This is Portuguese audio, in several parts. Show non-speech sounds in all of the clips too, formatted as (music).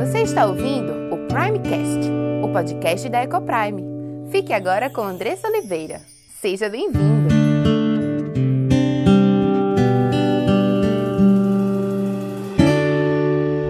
Você está ouvindo o Primecast, o podcast da Ecoprime. Fique agora com Andressa Oliveira. Seja bem-vindo!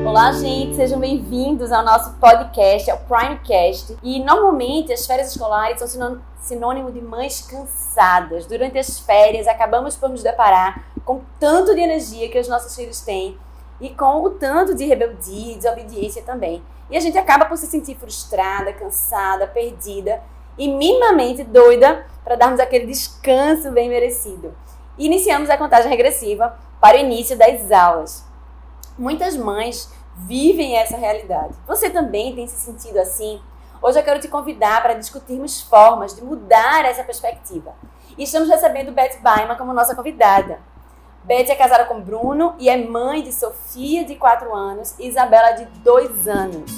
Olá, gente, sejam bem-vindos ao nosso podcast, ao Primecast. E normalmente as férias escolares são sinônimo de mães cansadas. Durante as férias, acabamos por nos deparar com tanto de energia que os nossos filhos têm e com o tanto de rebeldia desobediência também. E a gente acaba por se sentir frustrada, cansada, perdida e minimamente doida para darmos aquele descanso bem merecido. E iniciamos a contagem regressiva para o início das aulas. Muitas mães vivem essa realidade. Você também tem se sentido assim? Hoje eu quero te convidar para discutirmos formas de mudar essa perspectiva. E estamos recebendo Beth Baima como nossa convidada. Beth é casada com Bruno e é mãe de Sofia, de 4 anos, e Isabela, de 2 anos.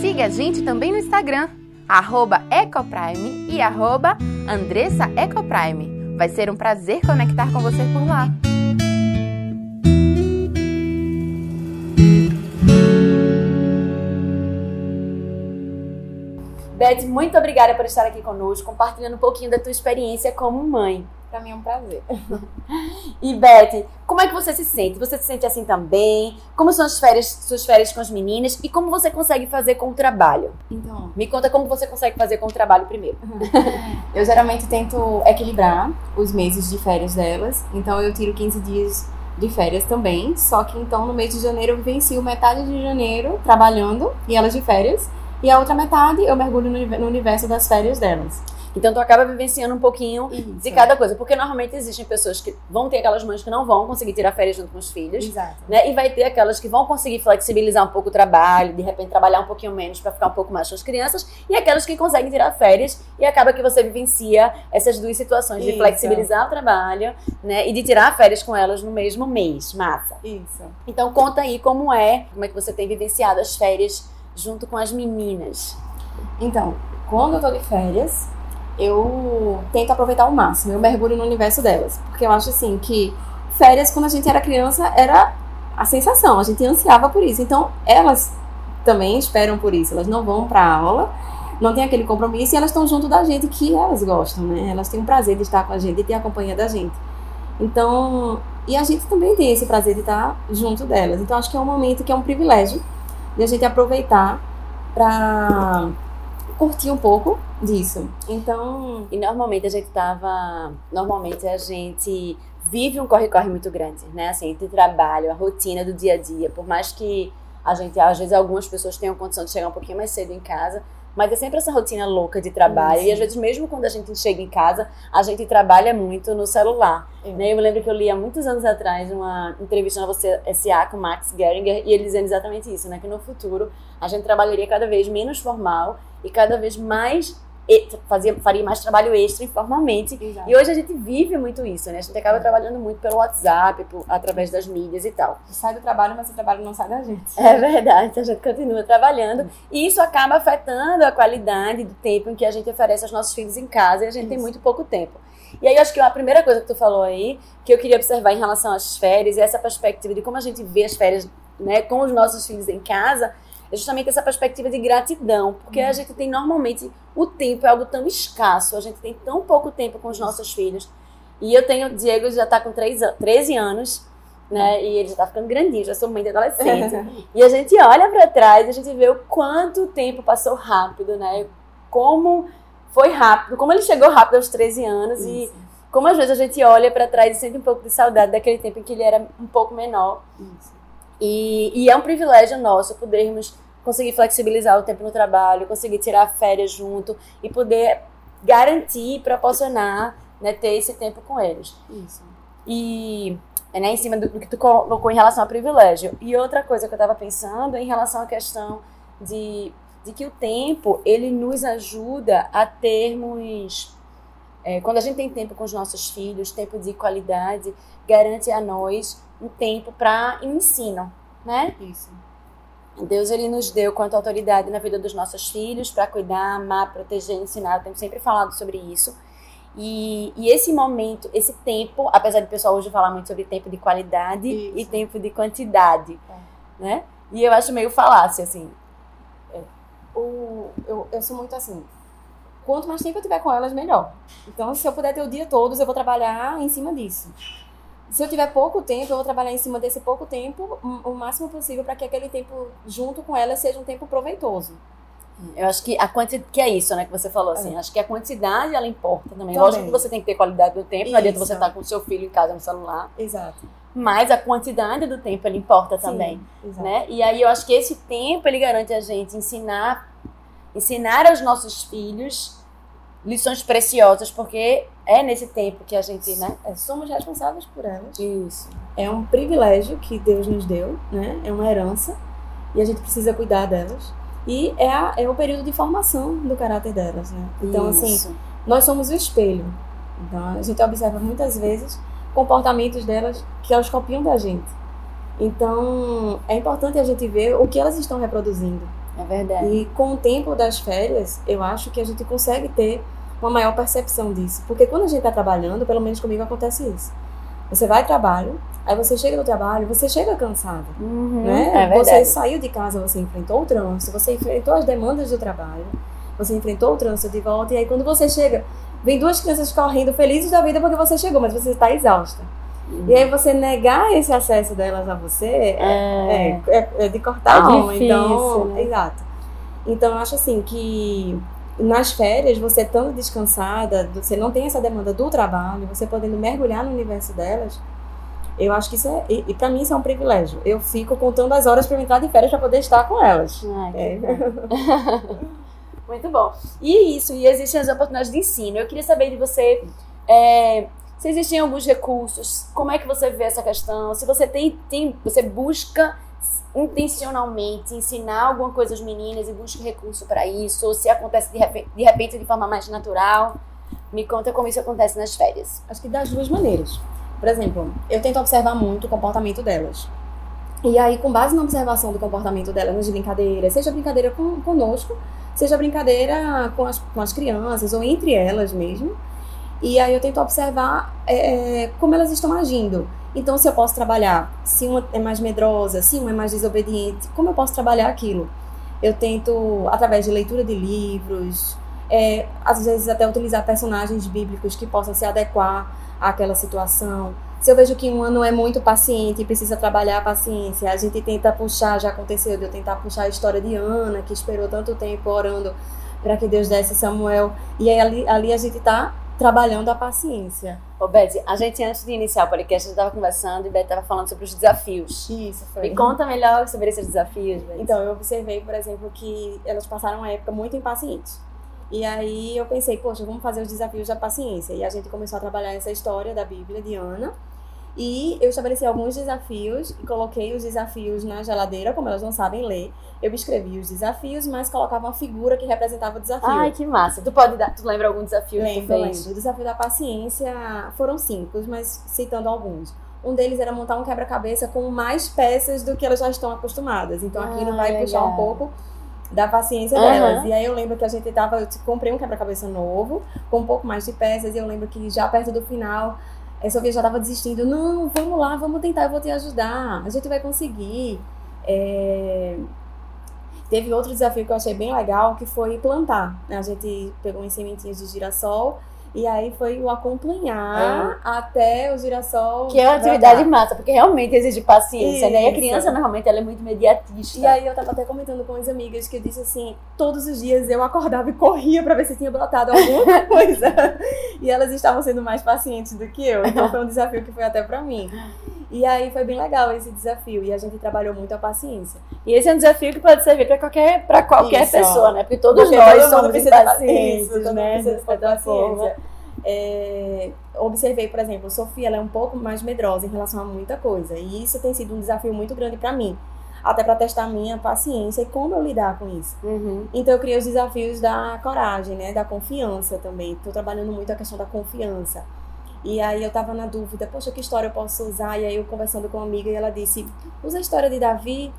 Siga a gente também no Instagram, arroba Ecoprime e arroba. Vai ser um prazer conectar com você por lá. Beth, muito obrigada por estar aqui conosco, compartilhando um pouquinho da tua experiência como mãe. Para mim é um prazer. (laughs) e Beth, como é que você se sente? Você se sente assim também? Como são as férias, suas férias com as meninas e como você consegue fazer com o trabalho? Então, me conta como você consegue fazer com o trabalho primeiro. (laughs) eu geralmente tento equilibrar os meses de férias delas, então eu tiro 15 dias de férias também, só que então no mês de janeiro eu vivencio metade de janeiro trabalhando e elas de férias, e a outra metade eu mergulho no universo das férias delas. Então tu acaba vivenciando um pouquinho Isso. de cada coisa. Porque normalmente existem pessoas que vão ter aquelas mães que não vão conseguir tirar férias junto com os filhos. Exato. Né? E vai ter aquelas que vão conseguir flexibilizar um pouco o trabalho, de repente trabalhar um pouquinho menos para ficar um pouco mais com as crianças. E aquelas que conseguem tirar férias e acaba que você vivencia essas duas situações Isso. de flexibilizar o trabalho, né? E de tirar férias com elas no mesmo mês. Massa. Isso. Então conta aí como é, como é que você tem vivenciado as férias junto com as meninas. Então, quando eu tô de férias, eu tento aproveitar ao máximo, eu mergulho no universo delas. Porque eu acho assim que férias, quando a gente era criança, era a sensação, a gente ansiava por isso. Então, elas também esperam por isso, elas não vão para aula, não tem aquele compromisso e elas estão junto da gente que elas gostam, né? Elas têm o prazer de estar com a gente, de ter a companhia da gente. Então, e a gente também tem esse prazer de estar junto delas. Então, acho que é um momento que é um privilégio de a gente aproveitar para curtir um pouco disso. Então. E normalmente a gente tava. Normalmente a gente vive um corre-corre muito grande, né? Assim, entre trabalho, a rotina do dia a dia. Por mais que a gente, às vezes, algumas pessoas tenham condição de chegar um pouquinho mais cedo em casa, mas é sempre essa rotina louca de trabalho. Sim. E às vezes, mesmo quando a gente chega em casa, a gente trabalha muito no celular. Né? Eu me lembro que eu li há muitos anos atrás uma entrevista na Você SA com Max Geringer e ele dizendo exatamente isso, né? Que no futuro a gente trabalharia cada vez menos formal e cada vez mais fazia, faria mais trabalho extra informalmente. Exato. E hoje a gente vive muito isso, né? A gente acaba trabalhando muito pelo WhatsApp, por, através das mídias e tal. Sai do trabalho, mas o trabalho não sai da gente. É verdade, a gente continua trabalhando. E isso acaba afetando a qualidade do tempo em que a gente oferece aos nossos filhos em casa e a gente isso. tem muito pouco tempo. E aí eu acho que a primeira coisa que tu falou aí, que eu queria observar em relação às férias, é essa perspectiva de como a gente vê as férias né, com os nossos filhos em casa, é justamente essa perspectiva de gratidão, porque a gente tem normalmente o tempo é algo tão escasso, a gente tem tão pouco tempo com os nossos filhos. E eu tenho, o Diego já está com 3, 13 anos, né? E ele já está ficando grandinho, já sou mãe de adolescente. (laughs) e a gente olha para trás a gente vê o quanto o tempo passou rápido, né? Como foi rápido, como ele chegou rápido aos 13 anos Isso. e como às vezes a gente olha para trás e sente um pouco de saudade daquele tempo em que ele era um pouco menor. Isso. E, e é um privilégio nosso podermos conseguir flexibilizar o tempo no trabalho, conseguir tirar férias junto e poder garantir, proporcionar, né, ter esse tempo com eles. Isso. E é né, em cima do, do, que tu colocou em relação ao privilégio. E outra coisa que eu estava pensando em relação à questão de, de que o tempo ele nos ajuda a termos é, quando a gente tem tempo com os nossos filhos, tempo de qualidade, garante a nós um tempo para ensino, né? Isso. Deus ele nos deu quanto autoridade na vida dos nossos filhos para cuidar, amar, proteger, ensinar. Eu tenho sempre falado sobre isso. E, e, esse momento, esse tempo, apesar do pessoal hoje falar muito sobre tempo de qualidade isso. e tempo de quantidade, é. né? E eu acho meio falácia, assim. É. O, eu, eu sou muito assim. Quanto mais tempo eu tiver com elas, melhor. Então, se eu puder ter o dia todo, eu vou trabalhar em cima disso se eu tiver pouco tempo, eu vou trabalhar em cima desse pouco tempo o máximo possível para que aquele tempo junto com ela seja um tempo proveitoso. Eu acho que a quantidade, que é isso, né, que você falou assim, é. acho que a quantidade ela importa também. também. Lógico que você tem que ter qualidade do tempo, não adianta você estar tá com o seu filho em casa no celular. Exato. Mas a quantidade do tempo ele importa Sim, também, exato. né? E aí eu acho que esse tempo ele garante a gente ensinar ensinar aos nossos filhos lições preciosas, porque é nesse tempo que a gente, né? É, somos responsáveis por elas. Isso. É um privilégio que Deus nos deu, né? É uma herança e a gente precisa cuidar delas. E é, a, é o período de formação do caráter delas, né? Então, assim, Isso. assim, nós somos o espelho. Então, a gente observa muitas vezes comportamentos delas que elas copiam da gente. Então, é importante a gente ver o que elas estão reproduzindo. É verdade. E com o tempo das férias, eu acho que a gente consegue ter uma maior percepção disso. Porque quando a gente está trabalhando, pelo menos comigo acontece isso. Você vai ao trabalho, aí você chega no trabalho, você chega cansado. Uhum, né? É você saiu de casa, você enfrentou o trânsito, você enfrentou as demandas do trabalho, você enfrentou o trânsito de volta, e aí quando você chega, vem duas crianças correndo felizes da vida porque você chegou, mas você está exausta. Uhum. E aí você negar esse acesso delas a você é, é, é, é de cortar é a alma. Então, né? exato. Então eu acho assim que nas férias, você estando descansada, você não tem essa demanda do trabalho, você podendo mergulhar no universo delas, eu acho que isso é. E, e para mim isso é um privilégio. Eu fico contando as horas para entrar de férias para poder estar com elas. Ai, é. (laughs) Muito bom. E isso, e existem as oportunidades de ensino. Eu queria saber de você. É, se existem alguns recursos, como é que você vê essa questão? Se você tem, tem você busca intencionalmente ensinar alguma coisa às meninas e busca recurso para isso, ou se acontece de de repente de forma mais natural. Me conta como isso acontece nas férias. Acho que das duas maneiras. Por exemplo, eu tento observar muito o comportamento delas. E aí, com base na observação do comportamento delas nas brincadeiras, seja brincadeira com, conosco, seja brincadeira com as, com as crianças ou entre elas mesmo. E aí eu tento observar é, como elas estão agindo. Então, se eu posso trabalhar, se uma é mais medrosa, se uma é mais desobediente, como eu posso trabalhar aquilo? Eu tento, através de leitura de livros, é, às vezes até utilizar personagens bíblicos que possam se adequar àquela situação. Se eu vejo que uma não é muito paciente e precisa trabalhar a paciência, a gente tenta puxar, já aconteceu de eu tentar puxar a história de Ana, que esperou tanto tempo orando para que Deus desse Samuel. E aí ali, ali a gente está trabalhando a paciência. Ô, Beth, a gente antes de iniciar o podcast, a gente estava conversando e Beth estava falando sobre os desafios. Isso, foi. Me conta melhor sobre esses desafios, Beth. Então, eu observei, por exemplo, que elas passaram uma época muito impacientes. E aí eu pensei, poxa, vamos fazer os desafios da paciência. E a gente começou a trabalhar essa história da Bíblia de Ana. E eu estabeleci alguns desafios e coloquei os desafios na geladeira, como elas não sabem ler. Eu escrevi os desafios, mas colocava uma figura que representava o desafio. Ai, que massa. Tu pode dar, tu lembra algum desafio lembro, que tu fez? Lembro. O desafio da paciência foram cinco, mas citando alguns. Um deles era montar um quebra-cabeça com mais peças do que elas já estão acostumadas. Então ah, aquilo vai legal. puxar um pouco da paciência uhum. delas. E aí eu lembro que a gente tava, eu comprei um quebra-cabeça novo, com um pouco mais de peças, e eu lembro que já perto do final a Sofia já estava desistindo. Não, vamos lá, vamos tentar, eu vou te ajudar. A gente vai conseguir. É... Teve outro desafio que eu achei bem legal, que foi plantar. A gente pegou umas sementinhas de girassol e aí foi o acompanhar é. até o girassol. Que é uma atividade massa, porque realmente exige paciência, Isso. né? E a criança normalmente ela é muito imediatista. E aí eu tava até comentando com as amigas que eu disse assim: todos os dias eu acordava e corria para ver se tinha brotado alguma (laughs) coisa. e elas estavam sendo mais pacientes do que eu. Então foi um desafio que foi até para mim. E aí foi bem legal esse desafio. E a gente trabalhou muito a paciência. E esse é um desafio que pode servir para qualquer, pra qualquer pessoa, né? Porque todos Porque nós somos impacientes, né? De certa forma. É, observei, por exemplo, Sofia ela é um pouco mais medrosa em relação a muita coisa. E isso tem sido um desafio muito grande para mim. Até para testar minha paciência e como eu lidar com isso. Uhum. Então eu criei os desafios da coragem, né? Da confiança também. Estou trabalhando muito a questão da confiança e aí eu tava na dúvida, poxa, que história eu posso usar? E aí eu conversando com uma amiga e ela disse, usa a história de Davi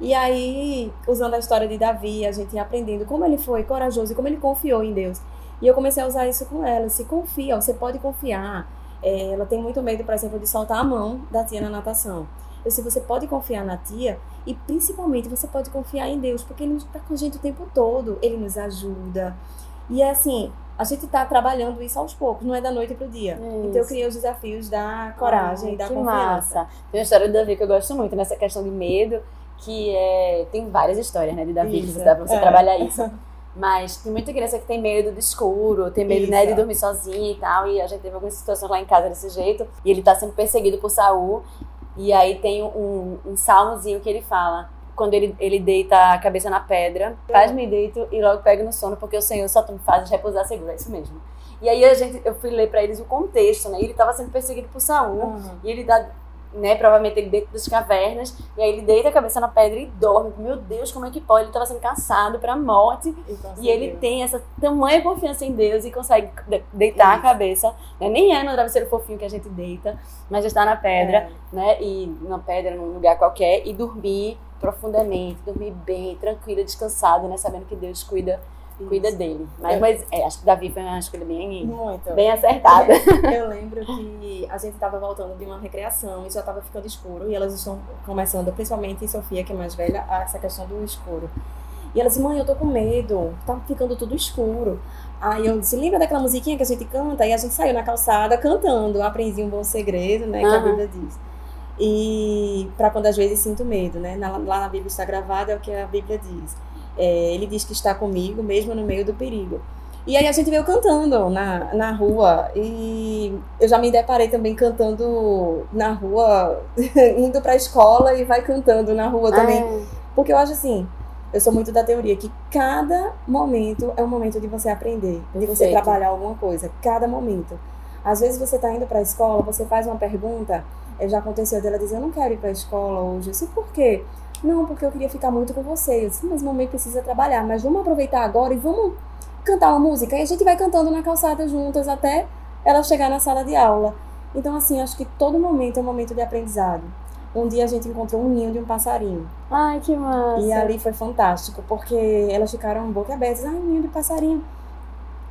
E aí, usando a história de Davi, a gente ia aprendendo como ele foi corajoso e como ele confiou em Deus. E eu comecei a usar isso com ela. Se confia, você pode confiar. É, ela tem muito medo, por exemplo, de soltar a mão da tia na natação. Eu sei, você pode confiar na tia e principalmente você pode confiar em Deus, porque Ele está com a gente o tempo todo. Ele nos ajuda. E é assim, a gente está trabalhando isso aos poucos, não é da noite para o dia. Isso. Então eu criei os desafios da coragem, e da que confiança. Massa. Tem uma história do Davi que eu gosto muito nessa questão de medo, que é tem várias histórias, né, de Davi, isso. que dá para você é. trabalhar isso. (laughs) Mas tem muita criança que tem medo do escuro, tem medo né, de dormir sozinha e tal. E a gente teve algumas situações lá em casa desse jeito. E ele tá sendo perseguido por Saul. E aí tem um, um salmozinho que ele fala. Quando ele, ele deita a cabeça na pedra, faz-me deito e logo pego no sono, porque o Senhor só me fazes repousar seguro. É isso mesmo. E aí a gente, eu fui ler para eles o contexto, né? Ele estava sendo perseguido por Saul. Uhum. E ele dá né? Provavelmente ele dentro das cavernas. E aí ele deita a cabeça na pedra e dorme. Meu Deus, como é que pode? Ele estava sendo caçado para a morte. E, e ele tem essa tamanha confiança em Deus e consegue deitar Isso. a cabeça. Né? Nem é no travesseiro fofinho que a gente deita, mas está na pedra, é. né? E na pedra, num lugar qualquer, e dormir profundamente, dormir bem, tranquila, descansado, né? Sabendo que Deus cuida cuida dele. Mas, é. mas é, acho que Davi foi uma escolha bem, Muito. bem acertada. Eu (laughs) lembro que a gente estava voltando de uma recreação e já estava ficando escuro. E elas estão começando, principalmente Sofia, que é mais velha, essa questão do escuro. E ela disse, mãe, eu tô com medo, tá ficando tudo escuro. Aí eu disse, lembra daquela musiquinha que a gente canta? E a gente saiu na calçada cantando, aprendi um bom segredo, né, uhum. que a Bíblia diz. E para quando às vezes sinto medo, né? lá na Bíblia está gravado, é o que a Bíblia diz. É, ele diz que está comigo, mesmo no meio do perigo. E aí a gente veio cantando na, na rua e eu já me deparei também cantando na rua, (laughs) indo para a escola e vai cantando na rua também. Ah. Porque eu acho assim, eu sou muito da teoria que cada momento é um momento de você aprender, de você trabalhar alguma coisa, cada momento. Às vezes você está indo para a escola, você faz uma pergunta, já aconteceu dela dizer, eu não quero ir para a escola hoje. Eu sei por quê? Não, porque eu queria ficar muito com você. Eu disse, mas mamãe precisa trabalhar, mas vamos aproveitar agora e vamos cantar uma música. E a gente vai cantando na calçada juntas até ela chegar na sala de aula. Então, assim, acho que todo momento é um momento de aprendizado. Um dia a gente encontrou um ninho de um passarinho. Ai, que massa! E ali foi fantástico, porque elas ficaram boca abertas. Ai, ninho de passarinho.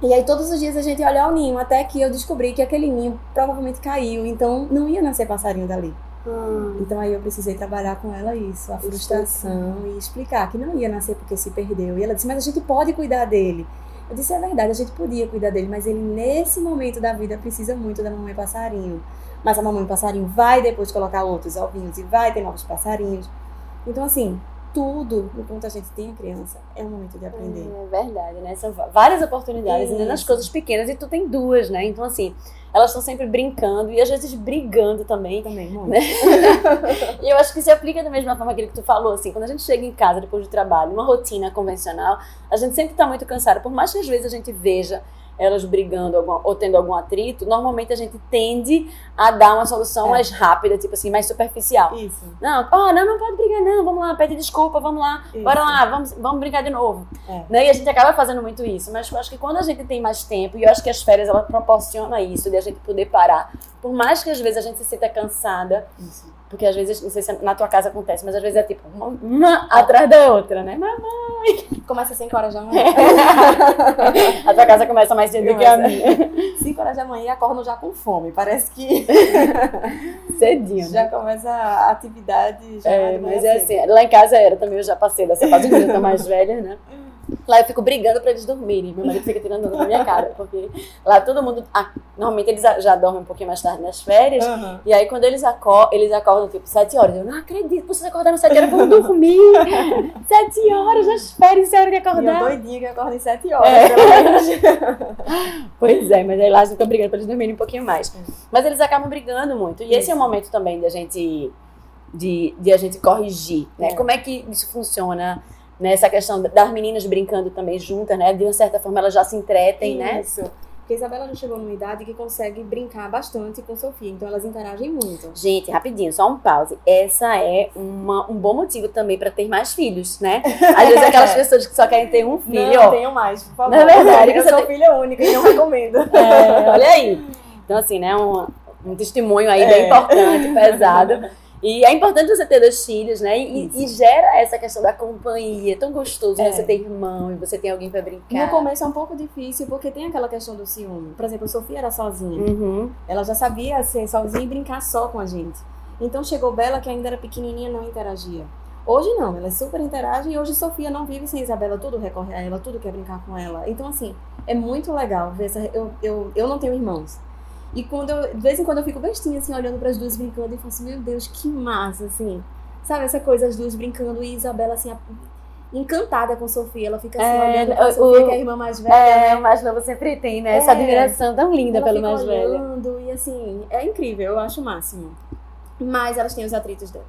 E aí todos os dias a gente ia olhar o ninho, até que eu descobri que aquele ninho provavelmente caiu, então não ia nascer passarinho dali. Hum. Então aí eu precisei trabalhar com ela isso, a frustração e explicar que não ia nascer porque se perdeu. E ela disse, mas a gente pode cuidar dele. Eu disse, é verdade, a gente podia cuidar dele, mas ele nesse momento da vida precisa muito da mamãe passarinho. Mas a mamãe passarinho vai depois colocar outros ovinhos e vai ter novos passarinhos. Então assim, tudo, enquanto a gente tem a criança, é um momento de aprender. É verdade, né? São várias oportunidades, ainda nas coisas pequenas, e tu tem duas, né? Então, assim, elas estão sempre brincando e às vezes brigando também. Também, muito. Né? (laughs) e eu acho que se aplica da mesma forma aquilo que tu falou, assim, quando a gente chega em casa depois do trabalho, uma rotina convencional, a gente sempre está muito cansada, por mais que às vezes a gente veja elas brigando ou tendo algum atrito, normalmente a gente tende a dar uma solução é. mais rápida, tipo assim, mais superficial. Isso. Não, oh, não, não pode brigar, não, vamos lá, pede desculpa, vamos lá, isso. bora lá, vamos, vamos brincar de novo. É. Né? E a gente acaba fazendo muito isso, mas eu acho que quando a gente tem mais tempo, e eu acho que as férias ela proporciona isso, de a gente poder parar, por mais que às vezes a gente se sinta cansada, isso. Porque às vezes, não sei se na tua casa acontece, mas às vezes é tipo uma, uma atrás da outra, né? Mamãe! Começa às 5 horas da manhã. (laughs) a tua casa começa mais cedo do que a minha. 5 horas da manhã e acordam já com fome. Parece que. (laughs) Cedinho. Já né? começa a atividade. Já é, mas é assim. Lá em casa era também, eu já passei dessa fase quando eu tô mais velha, né? Lá eu fico brigando pra eles dormirem. Meu marido fica tirando na minha cara. Porque lá todo mundo. Ah, normalmente eles já dormem um pouquinho mais tarde nas férias. Uhum. E aí quando eles, acor eles acordam tipo 7 horas. Eu não acredito, vocês acordaram 7 horas, vão dormir. (laughs) 7 horas nas férias, é hora de acordar. E eu doidinha que acorda em 7 horas. É. (laughs) pois é, mas aí lá eu fico brigando pra eles dormirem um pouquinho mais. Mas eles acabam brigando muito. E esse é o momento também da gente. De, de a gente corrigir, né? É. Como é que isso funciona? Né? Essa questão das meninas brincando também juntas, né? De uma certa forma elas já se entretem, né? Isso. Porque a Isabela já chegou numa idade que consegue brincar bastante com Sofia, então elas interagem muito. Gente, rapidinho, só um pause. Essa é uma, um bom motivo também para ter mais filhos, né? Às vezes aquelas (laughs) pessoas que só querem ter um filho. Não, tenham mais, por favor. Na verdade, eu sou tem... filha única e não recomendo. (laughs) É, olha aí. Então, assim, né? Um, um testemunho aí é. bem importante, pesado. (laughs) E é importante você ter dois filhos, né? E, e gera essa questão da companhia. É tão gostoso É. você ter irmão e você tem alguém pra brincar. No começo é um pouco difícil, porque tem aquela questão do ciúme. Por exemplo, a Sofia era sozinha. Uhum. Ela já sabia ser sozinha e brincar só com a gente. Então chegou Bela, que ainda era pequenininha, não interagia. Hoje não, ela super interage e hoje Sofia não vive sem Isabela, tudo recorre a ela, tudo quer brincar com ela. Então, assim, é muito legal ver essa. Eu, eu, eu não tenho irmãos. E quando eu, de vez em quando eu fico bestinha, assim, olhando para as duas brincando e falo assim, meu Deus, que massa, assim. Sabe essa coisa, as duas brincando e Isabela, assim, a- encantada com Sofia. Ela fica assim, É, olhando pra o- Sofia, que é a irmã mais velha. É, o mais novo sempre tem, né? Essa É. admiração tão linda pelo mais velho. olhando e assim, é incrível, eu acho o máximo. Mas elas têm os atritos dela.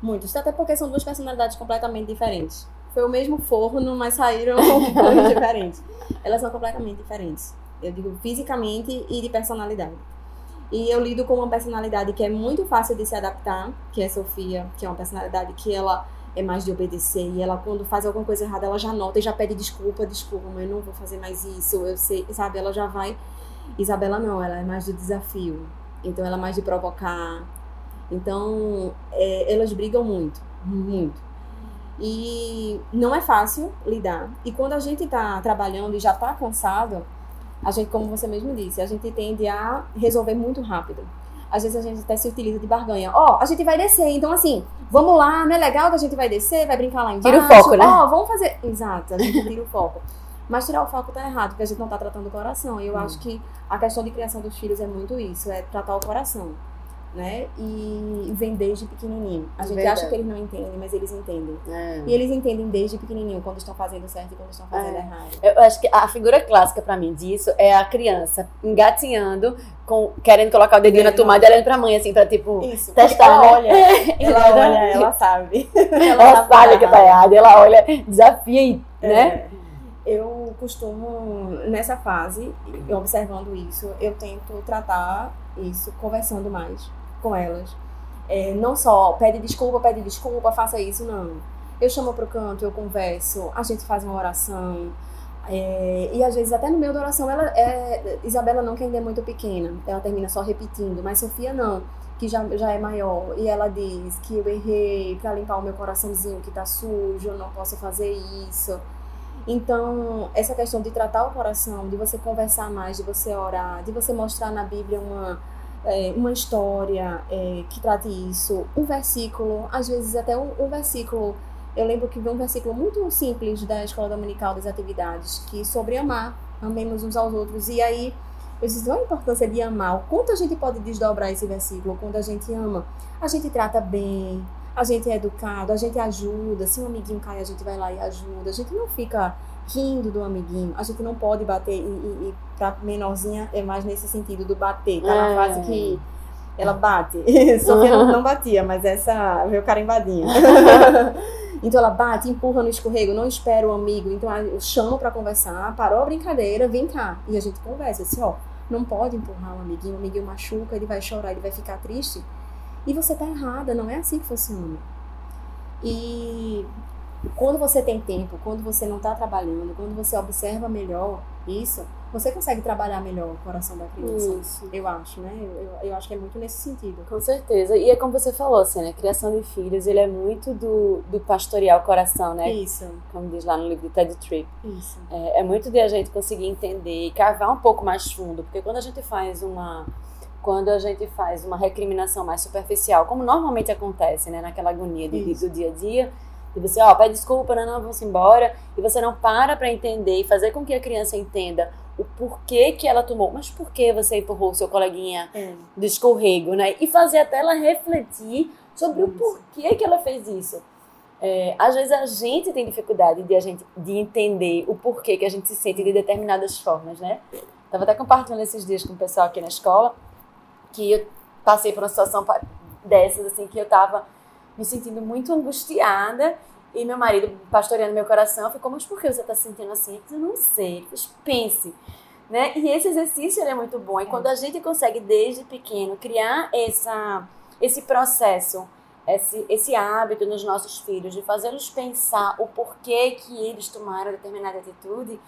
Muitos, até porque são duas personalidades completamente diferentes. Foi o mesmo forno, mas saíram (laughs) coisas diferentes. Elas são completamente diferentes. Eu digo fisicamente e de personalidade. E eu lido com uma personalidade que é muito fácil de se adaptar, que é Sofia, que é uma personalidade que ela é mais de obedecer. E ela, quando faz alguma coisa errada, ela já nota e já pede desculpa, desculpa, mas eu não vou fazer mais isso, eu sei, sabe? Ela já vai. Isabela não, ela é mais do desafio. Então ela é mais de provocar. Então é, elas brigam muito, muito. E não é fácil lidar. E quando a gente tá trabalhando e já tá cansado, a gente, como você mesmo disse, a gente tende a resolver muito rápido. Às vezes a gente até se utiliza de barganha. Ó, a gente vai descer, então assim, vamos lá, não é legal que a gente vai descer, vai brincar lá embaixo. Tira o foco, né? Ó, vamos fazer. Exato, a gente tira o foco. Mas tirar o foco tá errado, porque a gente não tá tratando o coração. E eu Hum. acho que a questão de criação dos filhos é muito isso, é tratar o coração. Né? E vem desde pequenininho. A gente Verdade. acha que eles não entendem, mas eles entendem. É. E eles entendem desde pequenininho quando estão fazendo certo e quando estão fazendo É. errado. Eu acho que a figura clássica pra mim disso é a criança engatinhando, com, querendo colocar o dedinho na tomada e olhando pra mãe, assim, pra tipo. Isso. Testar, ela né? olha, (laughs) ela olha, ela sabe. (laughs) Ela sabe que tá errado, ela olha, desafia e, né? É. Eu costumo, nessa fase, observando isso, eu tento tratar isso conversando mais com elas. É, não só pede desculpa, pede desculpa, faça isso, não. Eu chamo pro canto, eu converso, a gente faz uma oração. é, e às vezes até no meio da oração, ela é, Isabela não, que ainda é muito pequena, ela termina só repetindo, mas Sofia não, que já, já é maior, e ela diz que eu errei pra limpar o meu coraçãozinho que tá sujo, eu não posso fazer isso. Então, essa questão de tratar o coração, de você conversar mais, de você orar, de você mostrar na Bíblia uma, é, uma história é, que trate isso, um versículo, às vezes até um, um versículo. Eu lembro que vi um versículo muito simples da Escola Dominical das Atividades, que sobre amar, amemos uns aos outros. E aí, eu disse, olha a importância de amar, o quanto a gente pode desdobrar esse versículo quando a gente ama. A gente trata bem, a gente é educado, a gente ajuda. Se um amiguinho cai, a gente vai lá e ajuda. A gente não fica rindo do amiguinho. A gente não pode bater. E, e, e pra menorzinha é mais nesse sentido do bater. Tá na É. fase que ela bate. (laughs) Sofia não, não batia, mas essa veio carimbadinha. (laughs) então ela bate, empurra no escorrego, não espera o amigo. Então eu chamo pra conversar, parou a brincadeira, vem cá. E a gente conversa. Assim, ó, não pode empurrar um amiguinho, o amiguinho machuca, ele vai chorar, ele vai ficar triste. E você tá errada, não é assim que funciona. E quando você tem tempo, quando você não tá trabalhando, quando você observa melhor isso, você consegue trabalhar melhor o coração da criança. Isso. Eu acho, né? Eu, eu, eu acho que é muito nesse sentido. Com certeza. E é como você falou, assim, né? Criação de filhos, ele é muito do, do pastorear o coração, né? Isso, Como diz lá no livro de Ted Tripp. isso. É, é muito de a gente conseguir entender e cavar um pouco mais fundo, porque quando a gente faz uma quando a gente faz uma recriminação mais superficial, como normalmente acontece, né, naquela agonia de- do dia a dia, e você, ó, pede desculpa, não, não, vamos embora, e você não para para entender e fazer com que a criança entenda o porquê que ela tomou, mas por que você empurrou o seu coleguinha É. do escorrego, né? E fazer até ela refletir sobre o porquê que ela fez isso. É, às vezes a gente tem dificuldade de a gente de entender o porquê que a gente se sente de determinadas formas, né? Tava até compartilhando esses dias com o pessoal aqui na escola que eu passei por uma situação dessas assim que eu tava me sentindo muito angustiada e meu marido pastoreando meu coração ficou, mas por que você tá se sentindo assim? Eu disse, não sei, mas pense. Né? E esse exercício é muito bom. E quando a gente consegue, desde pequeno, criar essa, esse processo, esse, esse hábito nos nossos filhos, de fazê-los pensar o porquê que eles tomaram determinada atitude,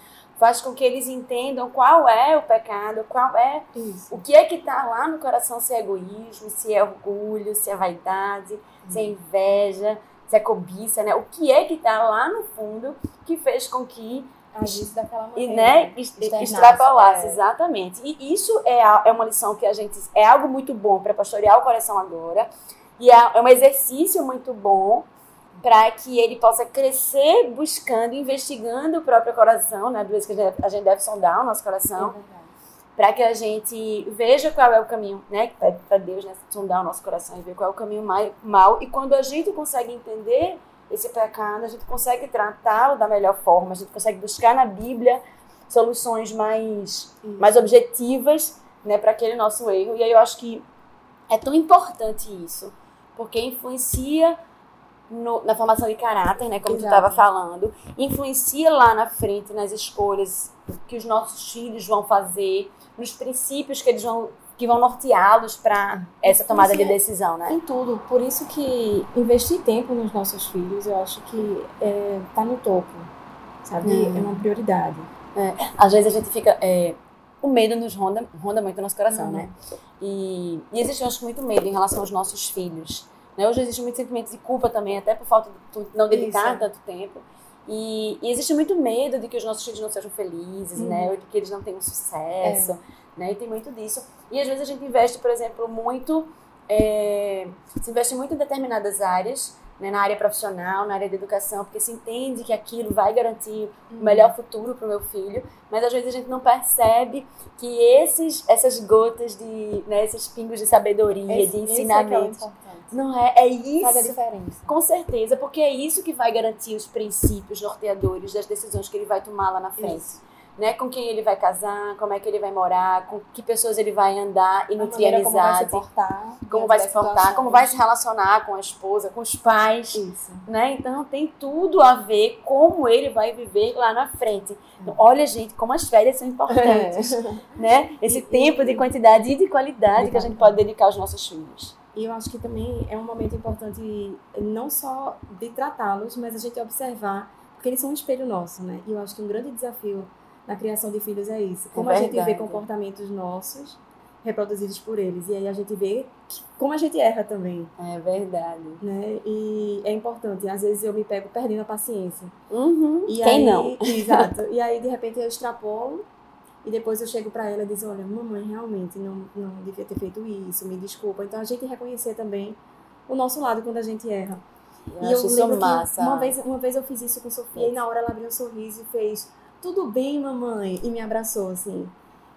faz com que eles entendam qual é o pecado, qual é Isso. o que é que está lá no coração, se é egoísmo, se é orgulho, se é vaidade, se é inveja, se é cobiça, né? O que é que está lá no fundo que fez com que Agisse daquela e, maneira. né, es- externasse, extrapolasse, é. exatamente. E isso é, é uma lição que a gente. É algo muito bom para pastorear o coração agora. E é, é um exercício muito bom para que ele possa crescer buscando, investigando o próprio coração, né? Isso que a gente, deve- a gente deve sondar o nosso É coração, verdade. Para que a gente veja qual é o caminho, né? Para Deus, né? Sondar o nosso coração e ver qual é o caminho mai- mal. E quando a gente consegue entender esse pecado, a gente consegue tratá-lo da melhor forma, a gente consegue buscar na Bíblia soluções mais, mais objetivas, né? Para aquele nosso erro. E aí eu acho que é tão importante isso, porque influencia no- na formação de caráter, né? Como tu Exato. estava falando, influencia lá na frente nas escolhas que os nossos filhos vão fazer, nos princípios que eles vão que vão norteá-los para essa tomada de Influencia decisão, né? Em tudo. Por isso que investir tempo nos nossos filhos, eu acho que é, tá no topo. Sabe? Hum. É uma prioridade. Às vezes a gente fica é, o medo nos ronda, ronda muito o nosso coração, Uhum. né? E, e existe, eu acho, muito medo em relação aos nossos filhos. Né? Hoje existe muito sentimento de culpa também, até por falta de não dedicar Isso. tanto tempo. E, e existe muito medo de que os nossos filhos não sejam felizes, Uhum. né? Ou de que eles não tenham sucesso, né? E tem muito disso. E às vezes a gente investe, por exemplo, muito... é, se investe muito em determinadas áreas, né? na área profissional, na área da educação, porque se entende que aquilo vai garantir o melhor futuro para o meu filho, mas às vezes a gente não percebe que esses, essas gotas de, né, esses pingos de sabedoria, Esse- de é é ensinamento, importante. não é, é isso. Faz a diferença. Com certeza, porque é isso que vai garantir os princípios norteadores das decisões que ele vai tomar lá na frente. Isso. Né? Com quem ele vai casar, como é que ele vai morar, com que pessoas ele vai andar e nutrir como vai se amizade, portar. como diante vai se portar, como vai se relacionar com a esposa, com os pais Isso. né? Então tem tudo a ver como ele vai viver lá na frente. Então, olha, gente, como as férias são importantes, (laughs) né? Esse tempo de quantidade e de qualidade que a gente pode dedicar aos nossos filhos. E eu acho que também é um momento importante não só de tratá-los, mas a gente observar, porque eles são um espelho nosso, né? E eu acho que um grande desafio na criação de filhos é isso. Como a gente vê comportamentos nossos reproduzidos por eles. E aí a gente vê que- como a gente erra também, É verdade. né? E é importante. Às vezes eu me pego perdendo a paciência. Uhum. Quem aí, não? (laughs) Exato. E aí, de repente, eu extrapolo e depois eu chego pra ela e diz, olha, mamãe, realmente não, não devia ter feito isso, me desculpa. Então, a gente reconhecer também o nosso lado quando a gente erra. Eu e eu lembro massa. que uma vez, uma vez eu fiz isso com Sofia e na hora ela abriu um sorriso e fez, tudo bem, mamãe? E me abraçou, assim.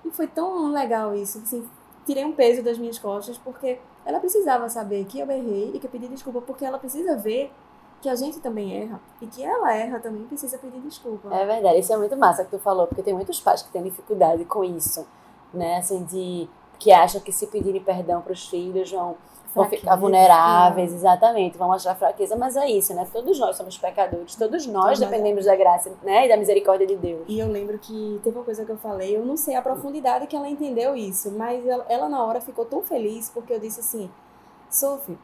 E foi tão legal isso, assim, tirei um peso das minhas costas porque ela precisava saber que eu errei e que eu pedi desculpa, porque ela precisa ver que a gente também erra e que ela erra também precisa pedir desculpa. É verdade, isso é muito massa que tu falou, porque tem muitos pais que têm dificuldade com isso, né? Assim, de que acham que se pedirem perdão para os filhos vão, vão ficar vulneráveis, exatamente, vão mostrar fraqueza, mas é isso, né? Todos nós somos pecadores, todos nós nós dependemos da graça, né? E da misericórdia de Deus. E eu lembro que teve uma coisa que eu falei, eu não sei a profundidade que ela entendeu isso, mas ela, ela na hora ficou tão feliz porque eu disse assim: Sophie,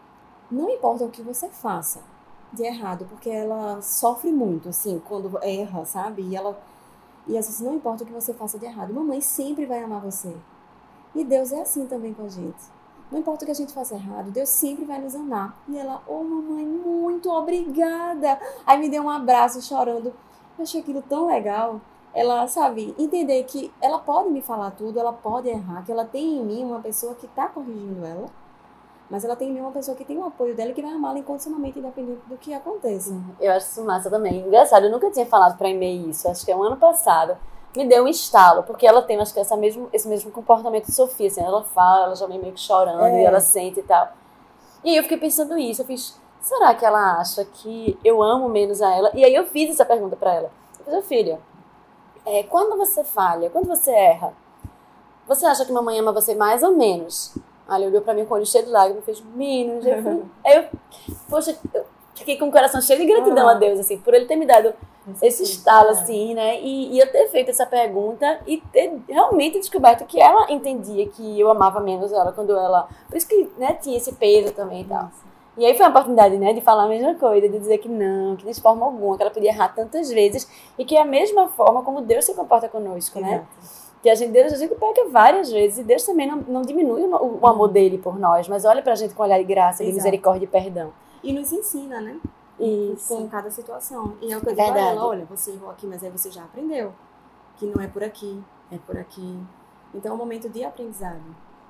não importa o que você faça de errado, porque ela sofre muito, assim, quando erra, sabe? E ela. E ela disse assim: não importa o que você faça de errado, mamãe sempre vai amar você. E Deus é assim também com a gente. Não importa o que a gente faça errado, Deus sempre vai nos amar. E ela, oh mamãe, muito obrigada. Aí me deu um abraço chorando. Eu achei aquilo tão legal. Ela, sabe, entender que ela pode me falar tudo, ela pode errar, que ela tem em mim uma pessoa que está corrigindo ela, mas ela tem em mim uma pessoa que tem o apoio dela e que vai amá-la incondicionalmente, independente do que aconteça. Eu acho isso massa também. Engraçado, eu nunca tinha falado pra Emei isso, acho que é um ano passado. Me deu um estalo, porque ela tem, acho que essa mesmo, esse mesmo comportamento de Sofia, assim, ela fala, ela já vem meio que chorando É. e ela sente e tal. E aí eu fiquei pensando isso, eu fiz, será que ela acha que eu amo menos a ela? E aí eu fiz essa pergunta pra ela. Eu fiz, filha, é, quando você falha, quando você erra, você acha que mamãe ama você mais ou menos? Aí ela olhou pra mim com o olho cheio de lágrimas e fez, menos. (laughs) Falei, aí eu, poxa, eu fiquei com o coração cheio de gratidão Ah. a Deus, assim, por ele ter me dado esse estalo, assim, né? E, e eu ter feito essa pergunta e ter realmente descoberto que ela entendia que eu amava menos ela quando ela. Por isso que, né, tinha esse peso também e tal. E aí foi uma oportunidade, né, de falar a mesma coisa, de dizer que não, que de forma alguma, que ela podia errar tantas vezes e que é a mesma forma como Deus se comporta conosco, né? Que a gente, Deus, a gente peca várias vezes e Deus também não, não diminui o, o amor dele por nós, mas olha pra gente com olhar de graça, de Exato. misericórdia e perdão. E nos ensina, né? Isso. Com cada situação. E é o que eu digo a ela, olha, você errou aqui, mas aí você já aprendeu. Que não é por aqui, é por aqui. Então é um momento de aprendizado.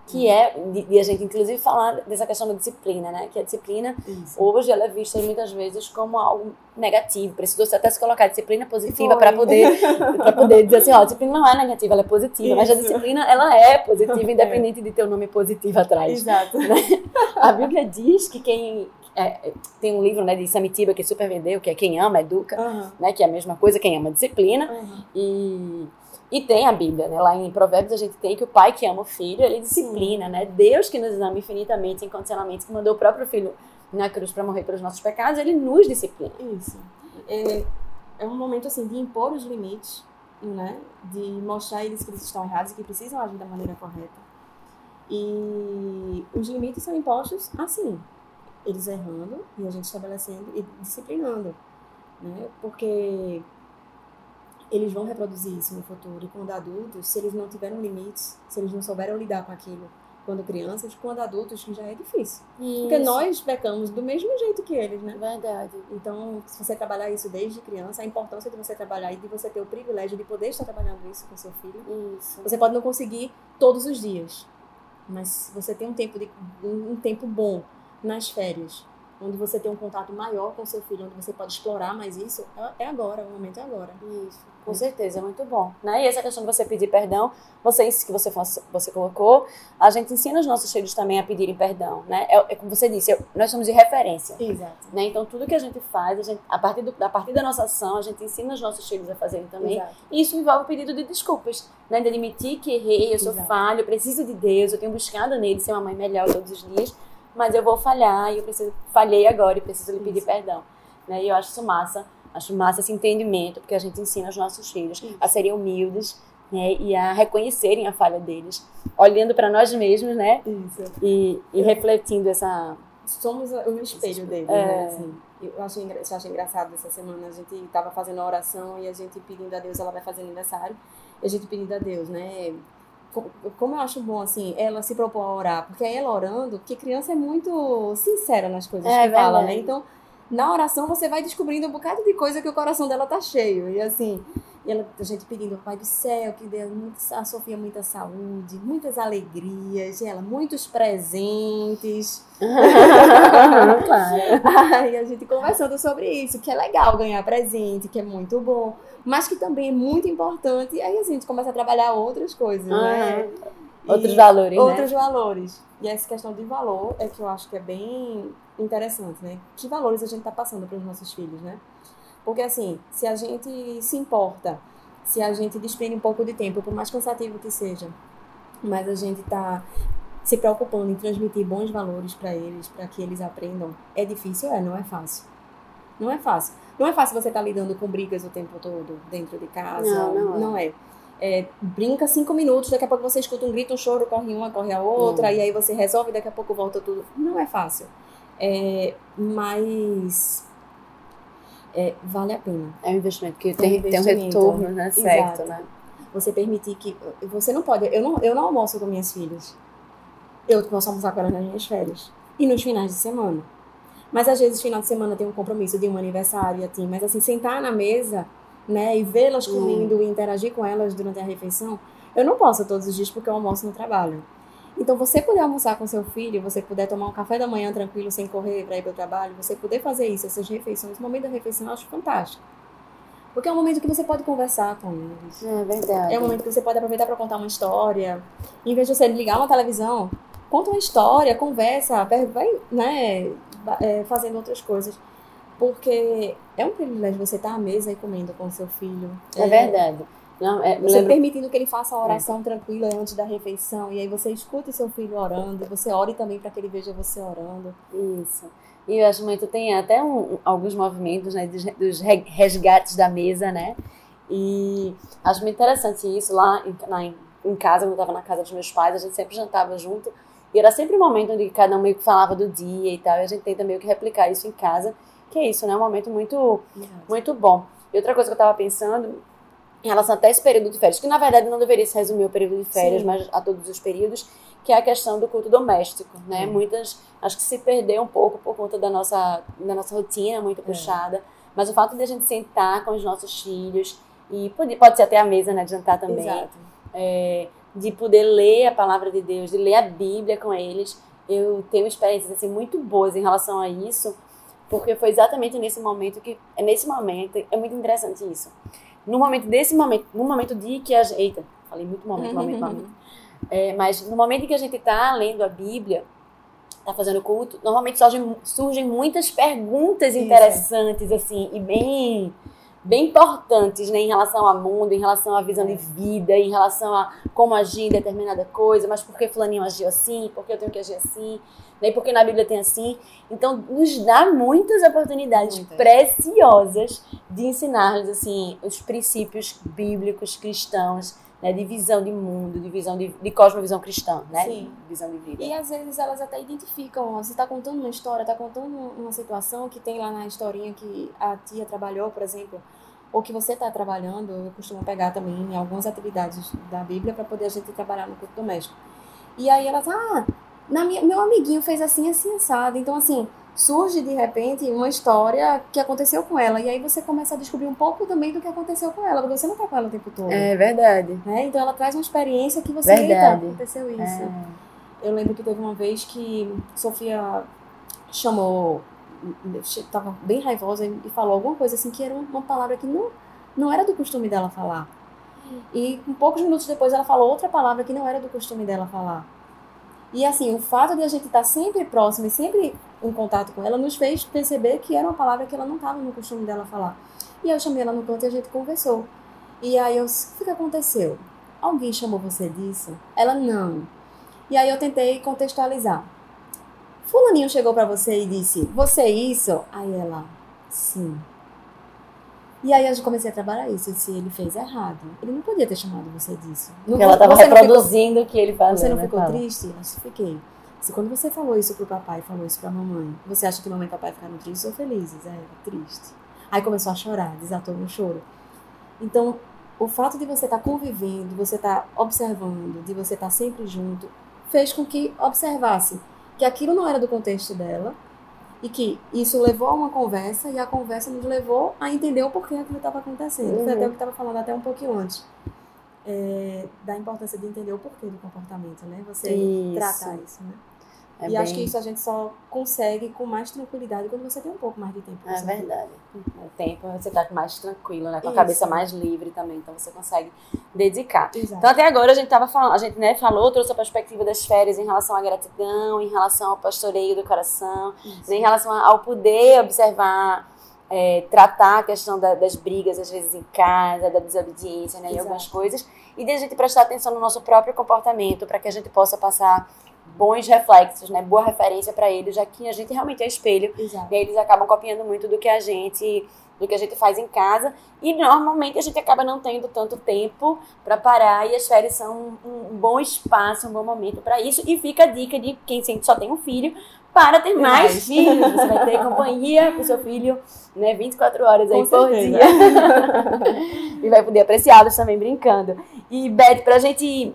Que é, de, de a gente inclusive falar dessa questão da disciplina, né? Que a disciplina Isso. hoje ela é vista muitas vezes como algo negativo. Precisou até se colocar disciplina positiva para poder para poder dizer assim, ó, a disciplina não é negativa, ela é positiva, mas a Isso. disciplina ela é positiva independente de ter o nome positivo atrás. Exato. A Bíblia diz que quem é, tem um livro né, de Samitiba que super vendeu, que é quem ama educa, Aham. né, que é a mesma coisa, quem ama disciplina. Aham. E, e tem a Bíblia, né? Lá em Provérbios a gente tem que o pai que ama o filho, ele disciplina, né? Deus que nos ama infinitamente, incondicionalmente, que mandou o próprio filho na cruz para morrer pelos nossos pecados, ele nos disciplina. Isso. É, é um momento assim de impor os limites, né? De mostrar a eles que eles estão errados e que precisam agir da maneira correta. E os limites são impostos assim, eles errando e a gente estabelecendo e disciplinando, né? Porque eles vão reproduzir isso no futuro. E quando adultos, se eles não tiveram limites, se eles não souberam lidar com aquilo quando crianças, quando adultos, que já é difícil. Porque nós pecamos do mesmo jeito que eles, né? Verdade. Então, se você trabalhar isso desde criança, a importância de você trabalhar e de você ter o privilégio de poder estar trabalhando isso com seu filho. Isso. Você pode não conseguir todos os dias, mas você tem um tempo, de, um tempo bom nas férias, onde você tem um contato maior com seu filho, onde você pode explorar mais isso, é- é agora, o momento é agora. Isso. Com certeza, é muito bom. Né? E essa questão de você pedir perdão, vocês que você, você colocou, a gente ensina os nossos filhos também a pedirem perdão. Né? É, é como você disse, eu- nós somos de referência. Exato. Né? Então, tudo que a gente faz, a, gente, a, partir do, a partir da nossa ação, a gente ensina os nossos filhos a fazerem também. Exato. E isso envolve o pedido de desculpas, né? de admitir que errei, eu sou Exato. falho, eu preciso de Deus, eu tenho buscado nele ser uma mãe melhor todos os dias, mas eu vou falhar e eu preciso, falhei agora e preciso lhe pedir Isso. perdão. Né? E eu acho isso massa, acho massa esse entendimento, porque a gente ensina os nossos filhos Isso. a serem humildes né? e a reconhecerem a falha deles, olhando para nós mesmos né? Isso. e, e refletindo essa. somos o espelho deles, É. né? Assim, eu engra- eu achei engraçado essa semana, a gente tava fazendo a oração e a gente pedindo a Deus, ela vai fazer aniversário, e a gente pedindo a Deus, né? Co- Como eu acho bom, assim, ela se propor a orar, porque aí ela orando, porque criança é muito sincera nas coisas É, que fala, né? Então, na oração você vai descobrindo um bocado de coisa que o coração dela tá cheio, e assim, ela, a gente pedindo ao Pai do céu que dê a Sofia muita saúde, muitas alegrias, e ela, muitos presentes, (laughs) claro. Aí a gente conversando sobre isso, que é legal ganhar presente, que é muito bom, mas que também é muito importante. E aí a gente começa a trabalhar outras coisas, né? E Outros valores, né? outros valores. E essa questão de valor é que eu acho que é bem interessante, né? Que valores a gente está passando para os nossos filhos, né? Porque assim, se a gente se importa, se a gente despende um pouco de tempo, por mais cansativo que seja, mas a gente está se preocupando em transmitir bons valores para eles, para que eles aprendam, é difícil? É, não é fácil. Não é fácil. Não é fácil você estar lidando com brigas o tempo todo dentro de casa. Não, não é. é. É, brinca cinco minutos, daqui a pouco você escuta um grito, um choro, corre uma, corre a outra, Hum. e aí você resolve, daqui a pouco volta tudo. Não é fácil. É, mas é, vale a pena. É um investimento que É um tem, tem um retorno, né? Certo, né? Você permitir que. Você não pode. Eu não, eu não almoço com minhas filhas. Eu posso almoçar com elas nas minhas férias. E nos finais de semana. Mas às vezes, final de semana tem um compromisso de um aniversário, assim. Mas assim, sentar na mesa, né, e vê-las Hum. comendo e interagir com elas durante a refeição, eu não posso todos os dias porque eu almoço no trabalho. Então, você puder almoçar com seu filho, você puder tomar um café da manhã tranquilo, sem correr para ir para o trabalho, você poder fazer isso, essas refeições, o momento da refeição eu acho fantástico. Porque é um momento que você pode conversar com eles. É verdade. É um momento que você pode aproveitar para contar uma história. Em vez de você ligar uma televisão, conta uma história, conversa, vai, né, é, fazendo outras coisas. Porque é um privilégio você estar à mesa e comendo com seu filho. É verdade. Não, é, Você lembro- permitindo que ele faça a oração tranquila antes da refeição. E aí você escuta seu filho orando. Você ore também para que ele veja você orando. Isso. E eu acho muito, tem até um- alguns movimentos né, dos, dos re- resgates da mesa, né? E acho muito interessante isso lá em, lá em, casa, quando eu estava na casa dos meus pais, a gente sempre jantava junto. E era sempre um momento onde cada um meio que falava do dia e tal, e a gente tenta meio que replicar isso em casa, que é isso, né? Um momento muito, muito bom. E outra coisa que eu tava pensando, em relação até esse período de férias, que na verdade não deveria se resumir ao período de férias, Sim. mas a todos os períodos, que é a questão do culto doméstico, né? Hum. Muitas, acho que se perdeu um pouco por conta da nossa, da nossa rotina muito puxada, mas o fato de a gente sentar com os nossos filhos, e pode, pode ser até a mesa, né, de jantar também, Exato. é, de poder ler a palavra de Deus, de ler a Bíblia com eles. Eu tenho experiências assim muito boas em relação a isso, porque foi exatamente nesse momento que é nesse momento é muito interessante isso. No momento desse momento, no momento de que a gente, eita, falei muito momento, momento, momento. É, mas no momento em que a gente está lendo a Bíblia, está fazendo culto, normalmente surgem, surgem muitas perguntas Isso. interessantes assim e bem bem importantes, né, em relação ao mundo, em relação à visão de vida, em relação a como agir em determinada coisa, mas por que fulaninho agiu assim, por que eu tenho que agir assim, né, porque na Bíblia tem assim. Então, nos dá muitas oportunidades Muitas. preciosas de ensinar-lhes, assim, os princípios bíblicos cristãos, né, de visão de mundo, de visão de, de cosmovisão cristã, né, Sim. visão de vida. E às vezes elas até identificam, ó, você está contando uma história, está contando uma situação que tem lá na historinha que a tia trabalhou, por exemplo, ou que você está trabalhando, eu costumo pegar também em algumas atividades da Bíblia para poder a gente trabalhar no culto doméstico. E aí elas, ah, na minha, meu amiguinho fez assim, assim, assado. Então, assim, surge de repente uma história que aconteceu com ela. E aí você começa a descobrir um pouco também do que aconteceu com ela, porque você não tá com ela o tempo todo. É verdade. Né? Então ela traz uma experiência que você, Verdade. eita, aconteceu isso. É. Eu lembro que teve uma vez que Sofia chamou, estava bem raivosa e falou alguma coisa assim que era uma palavra que não, não era do costume dela falar. E poucos minutos depois ela falou outra palavra que não era do costume dela falar. E assim, o fato de a gente estar sempre próximo e sempre em contato com ela nos fez perceber que era uma palavra que ela não estava no costume dela falar. E eu chamei ela no canto e a gente conversou. E aí eu, o que aconteceu? Alguém chamou você disso? Ela, não. E aí eu tentei contextualizar. Fulaninho chegou pra você e disse, você é isso? Aí ela, sim. E aí eu comecei a trabalhar isso. Se ele fez errado, ele não podia ter chamado você disso. Não, ela estava reproduzindo o que ele falou. você não né, ficou triste? Eu fiquei. Se quando você falou isso pro papai, falou isso pra mamãe, você acha que mamãe e papai ficaram tristes ou felizes? É, triste. Aí começou a chorar, desatou no choro. Então, o fato de você estar convivendo, de você estar observando, de você estar sempre junto, fez com que observasse que aquilo não era do contexto dela e que isso levou a uma conversa e a conversa nos levou a entender o porquê aquilo estava acontecendo. Foi Uhum. até o que estava falando até um pouquinho antes. É, da importância de entender o porquê do comportamento, né? Você Isso. tratar isso, né? É e acho bem- que isso a gente só consegue com mais tranquilidade quando você tem um pouco mais de tempo. É verdade. O tempo você tá mais tranquilo, né? Com a Isso. cabeça mais livre também, então você consegue dedicar. Exato. Então até agora a gente tava falando, a gente né, falou, trouxe a perspectiva das férias em relação à gratidão, em relação ao pastoreio do coração, né, em relação ao poder observar, é, tratar a questão da- das brigas, às vezes em casa, da desobediência, né, e algumas coisas, e de a gente prestar atenção no nosso próprio comportamento para que a gente possa passar bons reflexos, né, boa referência para eles, já que a gente realmente é espelho Exato. e aí eles acabam copiando muito do que a gente do que a gente faz em casa e normalmente a gente acaba não tendo tanto tempo para parar e as férias são um, um bom espaço, um bom momento para isso e fica a dica de quem sempre só tem um filho para ter mais, Mais. filhos. Você vai ter companhia com seu filho, né, 24 horas aí Com por certeza. dia. (laughs) e vai poder apreciá-los também brincando. E Beth, pra gente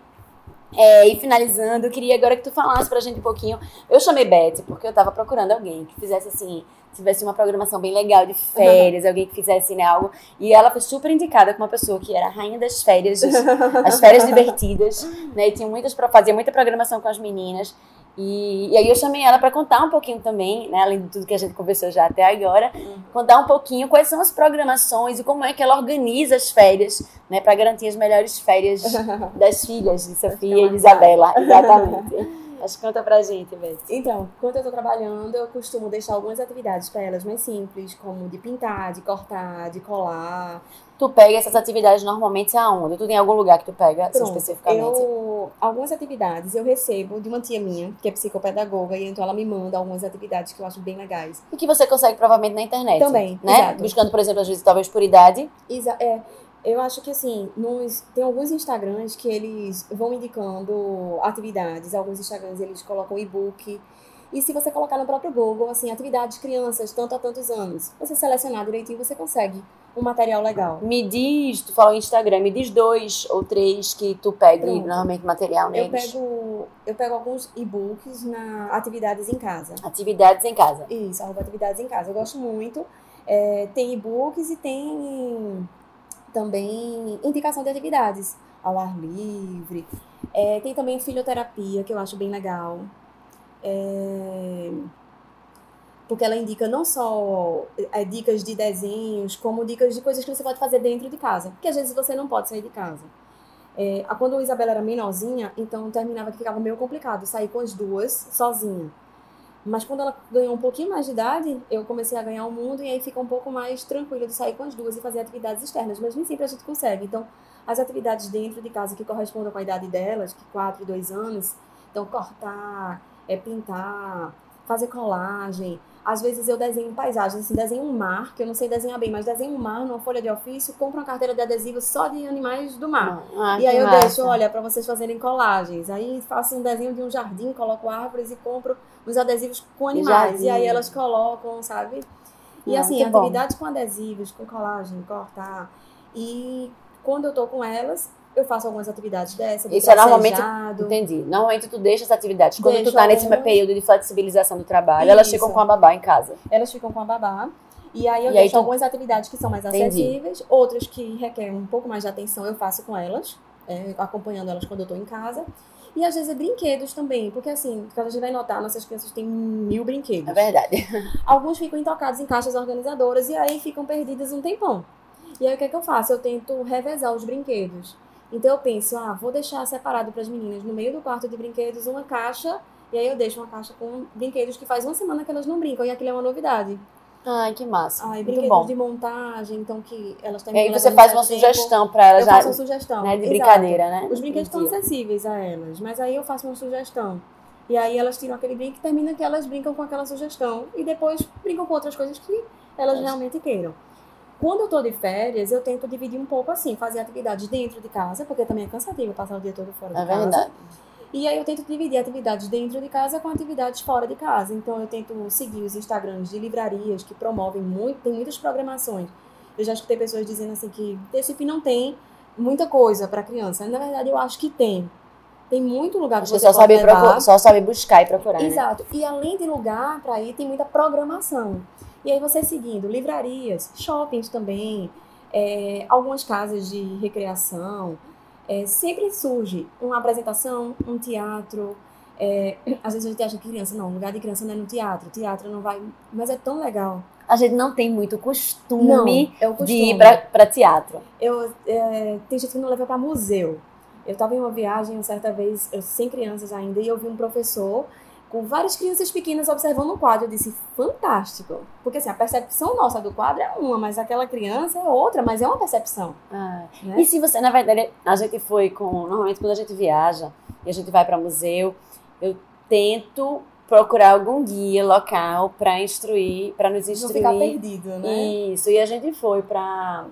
é, ir finalizando, eu queria agora que tu falasse pra gente um pouquinho. Eu chamei Beth porque eu tava procurando alguém que fizesse assim, tivesse uma programação bem legal de férias, (laughs) alguém que fizesse né, algo. E ela foi super indicada com uma pessoa que era a rainha das férias, (laughs) as férias divertidas, né? E tinha muitas, fazia muita programação com as meninas. E, e aí eu chamei ela para contar um pouquinho também, né, além de tudo que a gente conversou já até agora, contar um pouquinho quais são as programações e como é que ela organiza as férias, né, para garantir as melhores férias (laughs) das filhas de Sofia e de Isabela, exatamente. (laughs) Que conta pra gente, Beth. Então, quando eu tô trabalhando, eu costumo deixar algumas atividades para elas mais simples, como de pintar, de cortar, de colar. Tu pega essas atividades normalmente aonde? Tu tem algum lugar que tu pega assim, Pronto, especificamente? Eu, algumas atividades eu recebo de uma tia minha, que é psicopedagoga, e então ela me manda algumas atividades que eu acho bem legais. E que você consegue provavelmente na internet. Também, né? exato. Buscando, por exemplo, às vezes talvez por idade. Exa é, Eu acho que assim, nos, tem alguns Instagrams que eles vão indicando atividades, alguns Instagrams eles colocam e-book. E se você colocar no próprio Google, assim, atividades crianças, tanto a tantos anos, você selecionar direitinho, você consegue um material legal. Me diz, tu falou Instagram, me diz dois ou três que tu pegue Pronto. normalmente material Eu neles. pego, eu pego alguns e-books na atividades em casa. Atividades em casa. Isso, arroba atividades em casa. Eu gosto muito. É, tem e-books e tem também indicação de atividades ao ar livre. É, tem também filhoterapia, que eu acho bem legal. É, porque ela indica não só é, dicas de desenhos, como dicas de coisas que você pode fazer dentro de casa. Porque às vezes você não pode sair de casa. É, quando a Isabela era menorzinha, então terminava que ficava meio complicado sair com as duas sozinha. Mas quando ela ganhou um pouquinho mais de idade, eu comecei a ganhar o mundo e aí fica um pouco mais tranquilo de sair com as duas e fazer atividades externas. Mas nem sempre a gente consegue. Então, as atividades dentro de casa que correspondam com a idade delas, que 4 e 2 anos, então cortar, é, pintar, fazer colagem. Às vezes eu desenho paisagens, assim, desenho um mar, que eu não sei desenhar bem, mas desenho um mar numa folha de ofício, compro uma carteira de adesivo só de animais do mar. Ah, E aí eu massa. deixo, olha, para vocês fazerem colagens. Aí faço um desenho de um jardim, coloco árvores e compro os adesivos com animais. jardim. E aí elas colocam, sabe? E Ah, assim, que bom. atividades com adesivos, com colagem, cortar. E quando eu tô com elas, eu faço algumas atividades dessa, de Isso é normalmente-. Entendi. Normalmente tu deixa as atividades. Quando Deixo tu tá nesse algumas. período de flexibilização do trabalho, elas Isso. ficam com a babá em casa. Elas ficam com a babá. E aí eu E aí deixo tu- algumas atividades que são mais Entendi. acessíveis, outras que requerem um pouco mais de atenção, eu faço com elas, é, acompanhando elas quando eu tô em casa. E às vezes é brinquedos também, porque assim, quando a gente vai notar, nossas crianças têm mil brinquedos. É verdade. (laughs) Alguns ficam intocados em caixas organizadoras e aí ficam perdidas um tempão. E aí o que é que eu faço? Eu tento revezar os brinquedos. Então eu penso, ah, vou deixar separado para as meninas no meio do quarto de brinquedos uma caixa, e aí eu deixo uma caixa com brinquedos que faz uma semana que elas não brincam, e aquilo é uma novidade. Ai, que massa. Ai, brinquedos bom. de montagem, então que elas E também aí você faz uma sugestão pra elas Eu já, faço uma sugestão. né, de exato. brincadeira, né? Os brinquedos estão acessíveis a elas, mas aí eu faço uma sugestão. E aí elas tiram aquele brinco e termina que elas brincam com aquela sugestão. E depois brincam com outras coisas que elas realmente queiram. Quando eu tô de férias, eu tento dividir um pouco assim, fazer atividades dentro de casa, porque também é cansativo passar o dia todo fora É de casa. verdade. E aí eu tento dividir atividades dentro de casa com atividades fora de casa. Então eu tento seguir os Instagrams de livrarias que promovem muito, tem muitas programações. Eu já escutei pessoas dizendo assim que Recife não tem muita coisa para criança. Na verdade, eu acho que tem. Tem muito lugar que Acho que você só pode sabe, levar. só sabe buscar e procurar, né? Exato. E além de lugar para ir, tem muita programação. E aí você seguindo livrarias, shoppings também, é, algumas casas de recreação, é, sempre surge uma apresentação, um teatro. é, às vezes a gente acha que criança, não, lugar de criança não é no teatro, teatro não vai. Mas é tão legal. A gente não tem muito costume é o de costume. ir pra teatro. Eu, é, tem gente que não leva para museu. Eu estava em uma viagem certa vez, eu sem crianças ainda, e eu vi um professor com várias crianças pequenas observando o quadro. Eu disse, fantástico. Porque assim, a percepção nossa do quadro é uma, mas aquela criança é outra, mas é uma percepção. Ah, Né? E se você, na verdade, a gente foi com. Normalmente, quando a gente viaja e a gente vai para museu, eu tento procurar algum guia local para instruir, para nos Não instruir. ficar perdido, né? Isso, e a gente foi para.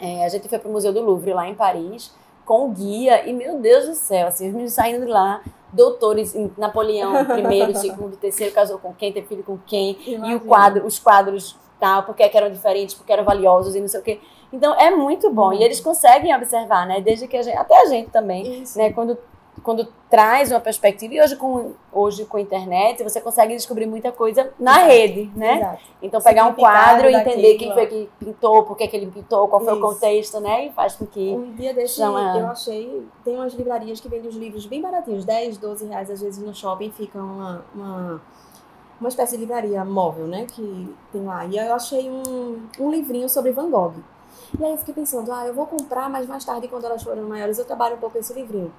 a gente foi para o Museu do Louvre, lá em Paris, com o guia, e meu Deus do céu, assim, os meninos saindo de lá, doutores, em Napoleão, (laughs) primeiro, segundo, terceiro, casou com quem, teve filho com quem, e Imagina. o quadro, os quadros tal, porque que eram diferentes, porque eram valiosos e não sei o quê. Então é muito bom. E eles conseguem observar, né? Desde que a gente, até a gente também, Isso. né? Quando, quando traz uma perspectiva, e hoje com, hoje com a internet, você consegue descobrir muita coisa na Exato. rede, né? Exato. Então pegar um quadro e entender quem foi que pintou, por que que ele pintou, qual foi o Isso. contexto, né? E faz com que. Um dia desse Chama- eu achei, tem umas livrarias que vendem os livros bem baratinhos, 10, 12 reais, às vezes no shopping fica uma, uma, uma espécie de livraria móvel, né, que tem lá. E eu achei um, um livrinho sobre Van Gogh. E aí eu fiquei pensando, ah, eu vou comprar, mas mais tarde, quando elas forem maiores, eu trabalho um pouco esse livrinho.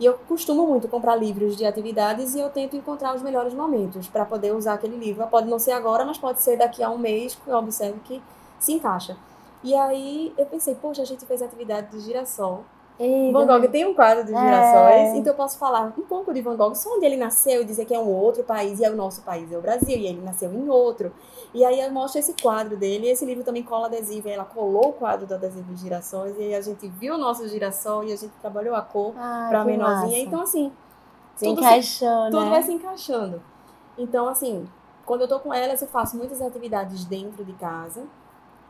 E eu costumo muito comprar livros de atividades e eu tento encontrar os melhores momentos para poder usar aquele livro. Pode não ser agora, mas pode ser daqui a um mês, que eu observo que se encaixa. E aí eu pensei, poxa, a gente fez a atividade do girassol. Van Gogh tem um quadro dos girassóis, então eu posso falar um pouco de Van Gogh, só onde ele nasceu, dizer que é um outro país, e é o nosso país, é o Brasil, e ele nasceu em outro. E aí eu mostro esse quadro dele, e esse livro também cola adesivo, e ela colou o quadro do adesivo dos girassóis, e aí a gente viu o nosso girassol, e a gente trabalhou a cor Ai, pra que menorzinha, massa. então assim, Se tudo encaixou, tudo né? vai se encaixando. Então, assim, quando eu tô com elas, eu faço muitas atividades dentro de casa.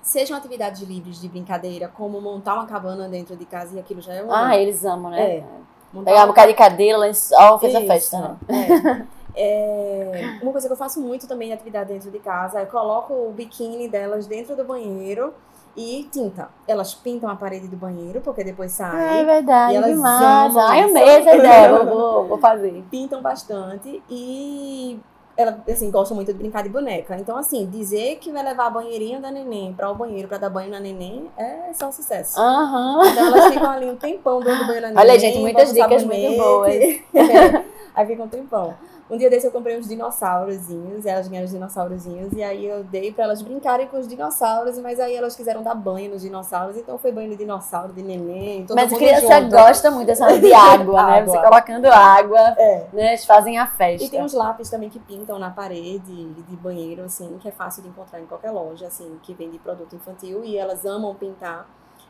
Sejam atividades livres de brincadeira, como montar uma cabana dentro de casa, e aquilo já é um. Ah, eles amam, né? É. montar Pegar um bocado de cadeira, lençol, fez a Isso, festa, né? é. (laughs) É, uma coisa que eu faço muito também de atividade dentro de casa, eu coloco o biquíni delas dentro do banheiro e tinta. Elas pintam a parede do banheiro, porque depois É saem. verdade, E elas amam Ai, isso. amei essa ideia, (laughs) vou, vou, fazer. pintam bastante e ela assim gosta muito de brincar de boneca. Então assim, dizer que vai levar a banheirinha da neném para o banheiro para dar banho na neném é só um sucesso. Aham. Então elas ficam ali um tempão dando banho na neném. Olha, gente, muitas dicas sabonete. muito boas. (laughs) É, aí fica um tempão. Um dia desse eu comprei uns dinossaurozinhos, elas ganharam os dinossaurozinhos, e aí eu dei pra elas brincarem com os dinossauros, mas aí elas quiseram dar banho nos dinossauros, então foi banho de dinossauro, de neném, todo Mas criança junto. gosta muito dessa de água, né? Água. Você colocando água, É. né? Eles fazem a festa. E tem uns lápis também que pintam na parede de banheiro, assim, que é fácil de encontrar em qualquer loja, assim, que vende produto infantil. E elas amam pintar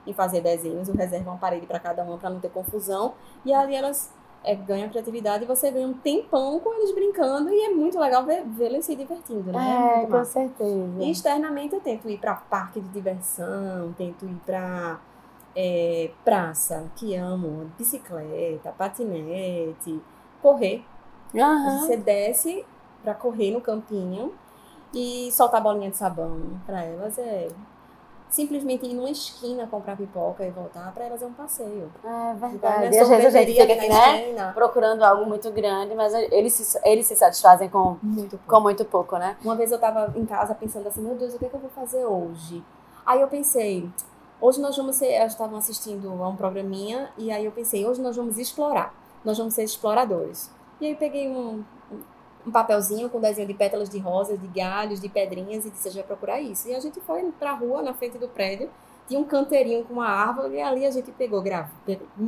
e fazer desenhos. Eu reservo uma parede para cada uma para não ter confusão. E ali elas é, ganham criatividade e você ganha um tempão com eles brincando. E é muito legal eles se divertindo, né? É, muito com massa. certeza. E externamente eu tento ir para parque de diversão, tento ir para praça, que amo, bicicleta, patinete, correr. Aham. Você desce pra correr no campinho e soltar bolinha de sabão. Pra elas é simplesmente ir numa esquina comprar pipoca e voltar. Pra elas é um passeio. É na verdade. E às vezes a gente fica aqui, né? esquina. Procurando algo muito grande, mas eles se, eles se satisfazem com, Muito com muito pouco, né? Uma vez eu tava em casa pensando assim, meu Deus, o que, é que eu vou fazer hoje? Aí eu pensei, hoje nós vamos ser. Elas estavam assistindo a um programinha, e aí eu pensei, hoje nós vamos explorar. Nós vamos ser exploradores. E aí peguei um, um papelzinho com desenho de pétalas de rosas, de galhos, de pedrinhas, e disse, a gente vai procurar isso. E a gente foi pra rua, na frente do prédio, tinha um canteirinho com uma árvore, e ali a gente pegou, grave,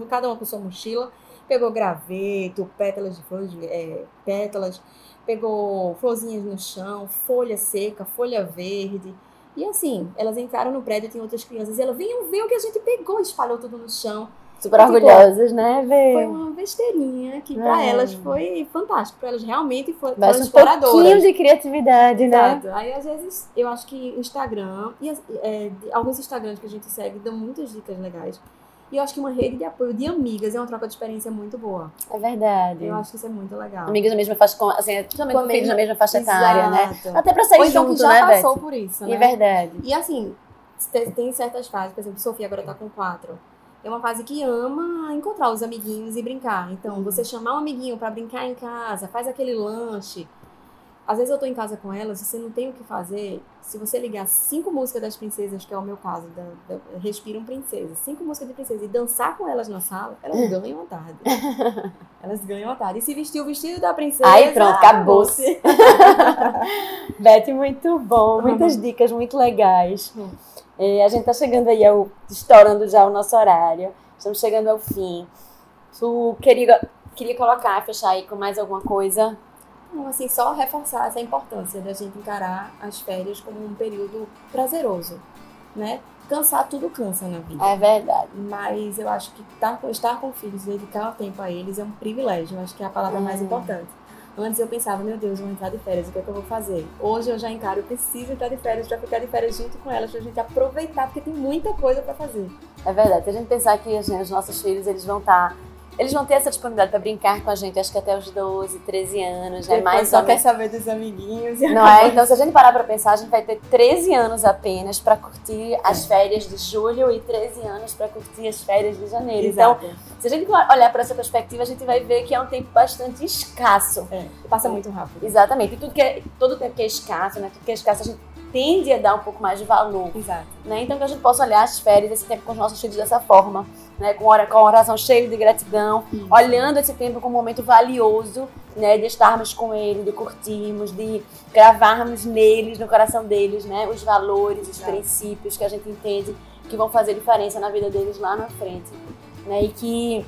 cada uma com sua mochila, pegou graveto, pétalas de flores, é, pétalas, pegou florzinhas no chão, folha seca, folha verde. E assim, elas entraram no prédio, tinha outras crianças, e elas venham ver o que a gente pegou, espalhou tudo no chão. Super orgulhosos, né? Ver. Foi uma besteirinha que pra Ah. elas foi fantástico, pra elas realmente foram, foram Basta um exploradoras. pouquinho de criatividade, né? Exato. Aí, às vezes, eu acho que Instagram, e é, alguns Instagrams que a gente segue dão muitas dicas legais. E eu acho que uma rede de apoio de amigas é uma troca de experiência muito boa. É verdade. Eu acho que isso é muito legal. Amigos da mesma faixa, com, assim, principalmente Com com filhos mesma- da mesma faixa etária, né? Exato. Até pra sair Ou então junto, que já né, passou Beth? por isso, É né? verdade. E assim, te- tem certas fases, por exemplo, Sofia agora tá com quatro. É uma fase que ama encontrar os amiguinhos e brincar. Então, você chamar um amiguinho pra brincar em casa, faz aquele lanche. Às vezes eu tô em casa com ela, se você não tem o que fazer, se você ligar cinco músicas das princesas, que é o meu caso, da, da Respiram Princesa, cinco músicas de princesa e dançar com elas na sala, elas ganham a tarde. (laughs) elas ganham a tarde. E se vestir o vestido da princesa. Aí pronto, acabou-se. acabou-se. (laughs) Beth, muito bom. Muitas dicas muito legais. É, a gente tá chegando aí, ao, estourando já o nosso horário. Estamos chegando ao fim. Tu queria, queria colocar, fechar aí com mais alguma coisa? Então, assim, só reforçar essa importância da gente encarar as férias como um período prazeroso, né? Cansar tudo cansa na vida. É verdade. Mas eu acho que estar, estar com filhos, dedicar o tempo a eles é um privilégio. Eu acho que é a palavra mais Hum. importante. Antes eu pensava, meu Deus, eu vou entrar de férias, o que é que eu vou fazer? Hoje eu já encaro, eu preciso entrar de férias para ficar de férias junto com elas, pra gente aproveitar, porque tem muita coisa para fazer. É verdade. Se a gente pensar que assim, os nossos filhos, eles vão estar... Eles vão ter essa disponibilidade para brincar com a gente, acho que até os 12, 13 anos, é Depois mais só quer saber dos amiguinhos. Não é? Então, se a gente parar pra pensar, a gente vai ter 13 anos apenas pra curtir as férias de julho e 13 anos pra curtir as férias de janeiro. Então, Exato. se a gente olhar por essa perspectiva, a gente vai ver que é um tempo bastante escasso. É, passa muito rápido. Exatamente. E tudo que é, todo tempo que é escasso, né? Tudo que é escasso, a gente tende a dar um pouco mais de valor. Exato. Né? Então que a gente possa olhar as férias, esse tempo com os nossos filhos dessa forma, né? com, ora- com a oração cheia de gratidão, olhando esse tempo como um momento valioso, né? de estarmos com ele, de curtirmos, de gravarmos neles, no coração deles, né? os valores, os Exato. princípios que a gente entende que vão fazer diferença na vida deles lá na frente. né? E que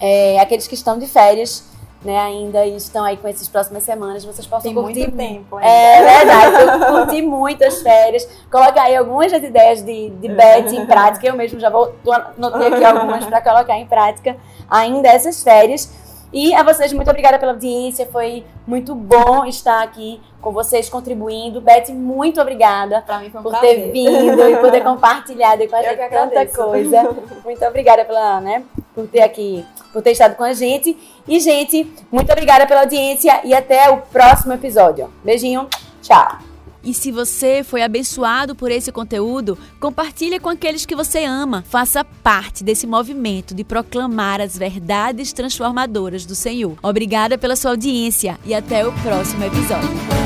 é, aqueles que estão de férias né, ainda e estão aí com essas próximas semanas, vocês possam Tem curtir. muito tempo ainda. É (laughs) verdade, eu curti muito as férias. Colocar aí algumas das ideias de, de Beth em prática. Eu mesmo já vou anotei aqui algumas para colocar em prática ainda essas férias. E a vocês, muito obrigada pela audiência. Foi muito bom estar aqui com vocês, contribuindo. Beth, muito obrigada um por prazer. ter vindo e poder (laughs) compartilhado com a gente tanta coisa. Muito obrigada pela, né, por ter aqui, por ter estado com a gente. E, gente, muito obrigada pela audiência e até o próximo episódio. Beijinho, tchau. E se você foi abençoado por esse conteúdo, compartilhe com aqueles que você ama. Faça parte desse movimento de proclamar as verdades transformadoras do Senhor. Obrigada pela sua audiência e até o próximo episódio.